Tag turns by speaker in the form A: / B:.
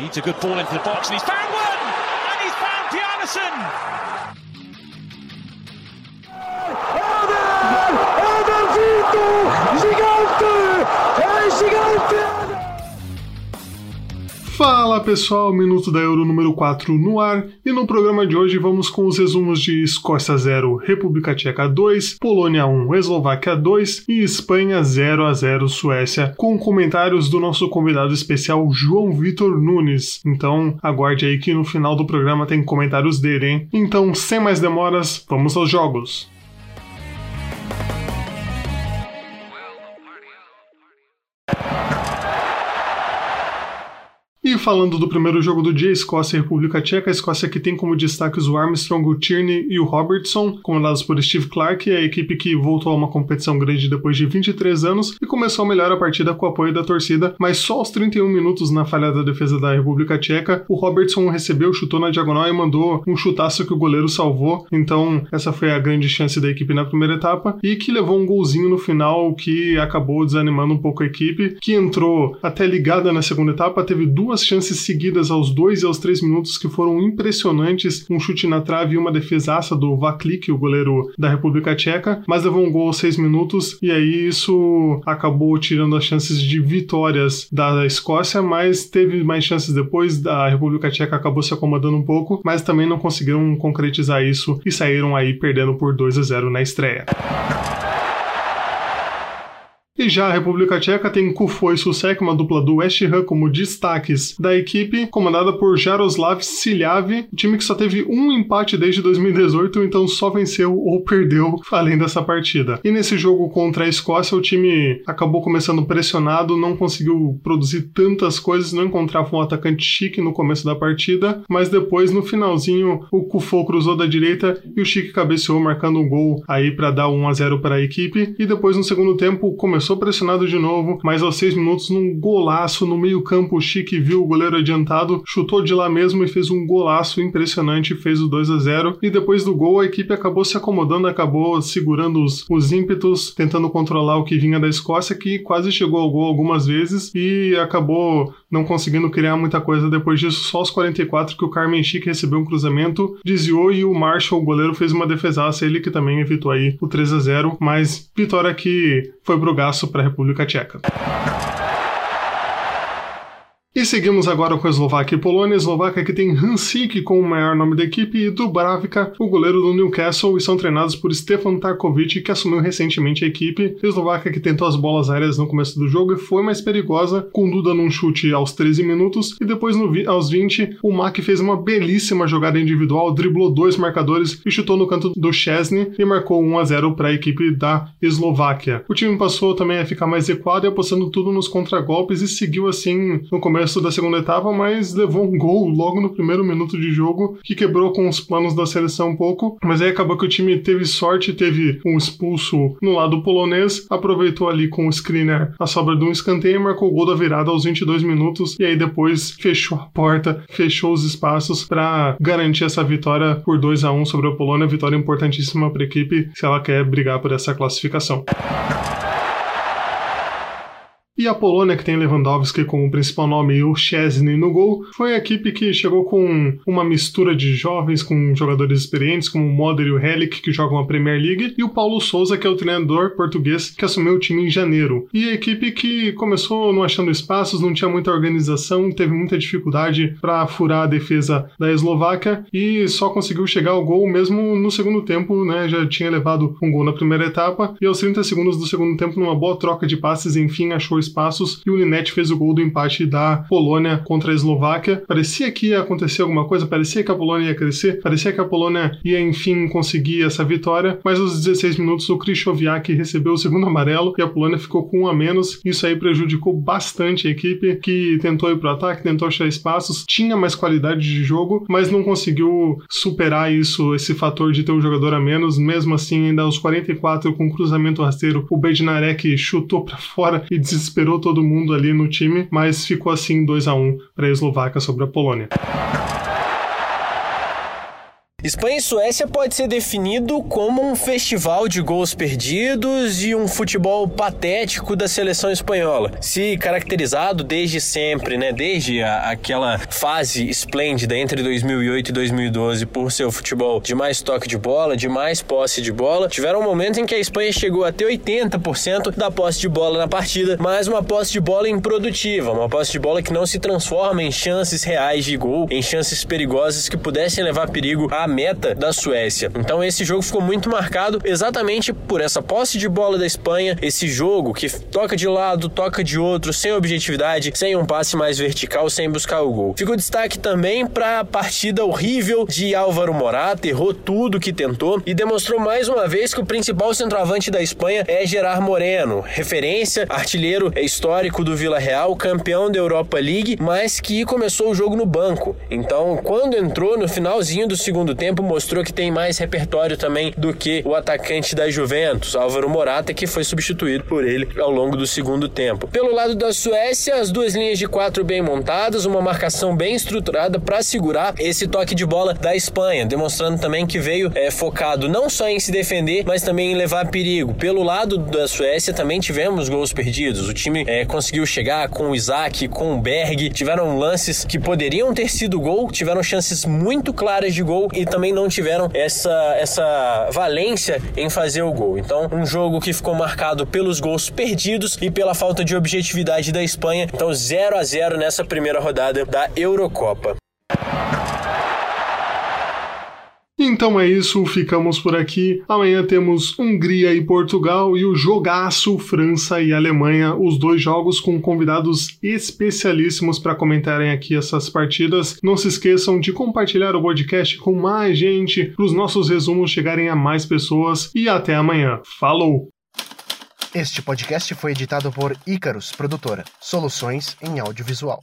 A: Needs a good ball into the box and he's found one! And he's found Pianison!
B: Fala pessoal, Minuto da Euro número 4 no ar e no programa de hoje vamos com os resumos de Escócia 0, República Tcheca 2, Polônia 1, Eslováquia 2 e Espanha 0 a 0 Suécia, com comentários do nosso convidado especial João Vitor Nunes. Então aguarde aí que no final do programa tem comentários dele, hein? Então, sem mais demoras, vamos aos jogos. Falando do primeiro jogo do dia, Escócia e República Tcheca, a Escócia que tem como destaques o Armstrong, o Tierney e o Robertson, comandados por Steve Clark, a equipe que voltou a uma competição grande depois de 23 anos e começou a melhorar a partida com o apoio da torcida, mas só aos 31 minutos na falha da defesa da República Tcheca, o Robertson recebeu, chutou na diagonal e mandou um chutaço que o goleiro salvou, então essa foi a grande chance da equipe na primeira etapa e que levou um golzinho no final que acabou desanimando um pouco a equipe, que entrou até ligada na segunda etapa, teve duas chances seguidas aos 2 e aos 3 minutos que foram impressionantes, um chute na trave e uma defesaça do Vaklik, o goleiro da República Tcheca, mas levou um gol aos 6 minutos e aí isso acabou tirando as chances de vitórias da Escócia, mas teve mais chances depois, a República Tcheca acabou se acomodando um pouco, mas também não conseguiram concretizar isso e saíram aí perdendo por 2 a 0 na estreia. E já a República Tcheca tem Kufo e Susek, uma dupla do West Ham, como destaques da equipe, comandada por Jaroslav Silhavi, time que só teve um empate desde 2018, então só venceu ou perdeu além dessa partida. E nesse jogo contra a Escócia, o time acabou começando pressionado, não conseguiu produzir tantas coisas, não encontrava um atacante chique no começo da partida, mas depois, no finalzinho, o Kufo cruzou da direita e o Chique cabeceou, marcando um gol aí para dar 1 a 0 para a equipe. E depois, no segundo tempo, começou começou pressionado de novo, mas aos seis minutos, num golaço no meio-campo, o Chique viu o goleiro adiantado, chutou de lá mesmo e fez um golaço impressionante, fez o 2 a 0 E depois do gol, a equipe acabou se acomodando, acabou segurando os, os ímpetos, tentando controlar o que vinha da Escócia, que quase chegou ao gol algumas vezes e acabou não conseguindo criar muita coisa depois disso. Só aos 44 que o Carmen Chique recebeu um cruzamento, desviou e o Marshall, o goleiro, fez uma defesaça, ele que também evitou aí o 3 a 0 mas vitória que foi pro gasto para a República Tcheca. E seguimos agora com a Eslováquia e Polônia. A Eslováquia que tem Hansik como o maior nome da equipe e Dubravka, o goleiro do Newcastle, e são treinados por Stefan Tarkovic, que assumiu recentemente a equipe. A Eslováquia que tentou as bolas aéreas no começo do jogo e foi mais perigosa, com Duda num chute aos 13 minutos, e depois aos 20, o Mack fez uma belíssima jogada individual, driblou dois marcadores e chutou no canto do Chesney e marcou 1 a 0 para a equipe da Eslováquia. O time passou também a ficar mais equado e apostando tudo nos contragolpes e seguiu assim no começo começo da segunda etapa, mas levou um gol logo no primeiro minuto de jogo que quebrou com os planos da seleção um pouco. Mas aí acabou que o time teve sorte, teve um expulso no lado polonês, aproveitou ali com o screener a sobra de um escanteio e marcou o gol da virada aos 22 minutos. E aí depois fechou a porta, fechou os espaços para garantir essa vitória por 2 a 1 sobre a Polônia. Vitória importantíssima para a equipe se ela quer brigar por essa classificação. E a Polônia, que tem Lewandowski como principal nome e o Chesney no gol, foi a equipe que chegou com uma mistura de jovens com jogadores experientes, como o Moder e o Helic, que jogam a Premier League, e o Paulo Souza, que é o treinador português que assumiu o time em janeiro. E a equipe que começou não achando espaços, não tinha muita organização, teve muita dificuldade para furar a defesa da Eslováquia e só conseguiu chegar ao gol mesmo no segundo tempo, né? Já tinha levado um gol na primeira etapa e aos 30 segundos do segundo tempo, numa boa troca de passes, enfim, achou espaço passos e o Linette fez o gol do empate da Polônia contra a Eslováquia. Parecia que ia acontecer alguma coisa, parecia que a Polônia ia crescer, parecia que a Polônia ia enfim conseguir essa vitória, mas aos 16 minutos o Krychowiak recebeu o segundo amarelo e a Polônia ficou com um a menos. Isso aí prejudicou bastante a equipe que tentou ir pro ataque, tentou achar espaços, tinha mais qualidade de jogo, mas não conseguiu superar isso, esse fator de ter um jogador a menos. Mesmo assim, ainda aos 44 com cruzamento rasteiro, o Bednarek chutou para fora e desesperou desesperou todo mundo ali no time, mas ficou assim 2 a 1 para a Eslováquia sobre a Polônia.
C: Espanha e Suécia pode ser definido como um festival de gols perdidos e um futebol patético da seleção espanhola. Se caracterizado desde sempre, né, desde a, aquela fase esplêndida entre 2008 e 2012 por seu futebol de mais toque de bola, de mais posse de bola, tiveram um em que a Espanha chegou a ter 80% da posse de bola na partida, mas uma posse de bola improdutiva, uma posse de bola que não se transforma em chances reais de gol, em chances perigosas que pudessem levar perigo à meta da Suécia. Então esse jogo ficou muito marcado exatamente por essa posse de bola da Espanha, esse jogo que toca de lado, toca de outro, sem objetividade, sem um passe mais vertical, sem buscar o gol. Fica o destaque também para a partida horrível de Álvaro Morata, errou tudo que tentou e demonstrou mais uma vez que o principal centroavante da Espanha é Gerard Moreno, referência, artilheiro histórico do Vila Real, campeão da Europa League, mas que começou o jogo no banco. Então, quando entrou no finalzinho do segundo tempo, mostrou que tem mais repertório também do que o atacante da Juventus, Álvaro Morata, que foi substituído por ele ao longo do segundo tempo. Pelo lado da Suécia, as duas linhas de quatro bem montadas, uma marcação bem estruturada para segurar esse toque de bola da Espanha, demonstrando também que veio é, focado não só em se defender, mas também em levar perigo. Pelo lado da Suécia também tivemos gols perdidos. O time é, conseguiu chegar com o Isaac, com o Berg, tiveram lances que poderiam ter sido gol, tiveram chances muito claras de gol e também não tiveram essa, essa valência em fazer o gol. Então, um jogo que ficou marcado pelos gols perdidos e pela falta de objetividade da Espanha. Então, 0 a 0 nessa primeira rodada da Eurocopa.
B: Então é isso, ficamos por aqui. Amanhã temos Hungria e Portugal e o jogaço França e Alemanha, os dois jogos com convidados especialíssimos para comentarem aqui essas partidas. Não se esqueçam de compartilhar o podcast com mais gente, para os nossos resumos chegarem a mais pessoas e até amanhã. Falou!
D: Este podcast foi editado por Icarus Produtora, soluções em audiovisual.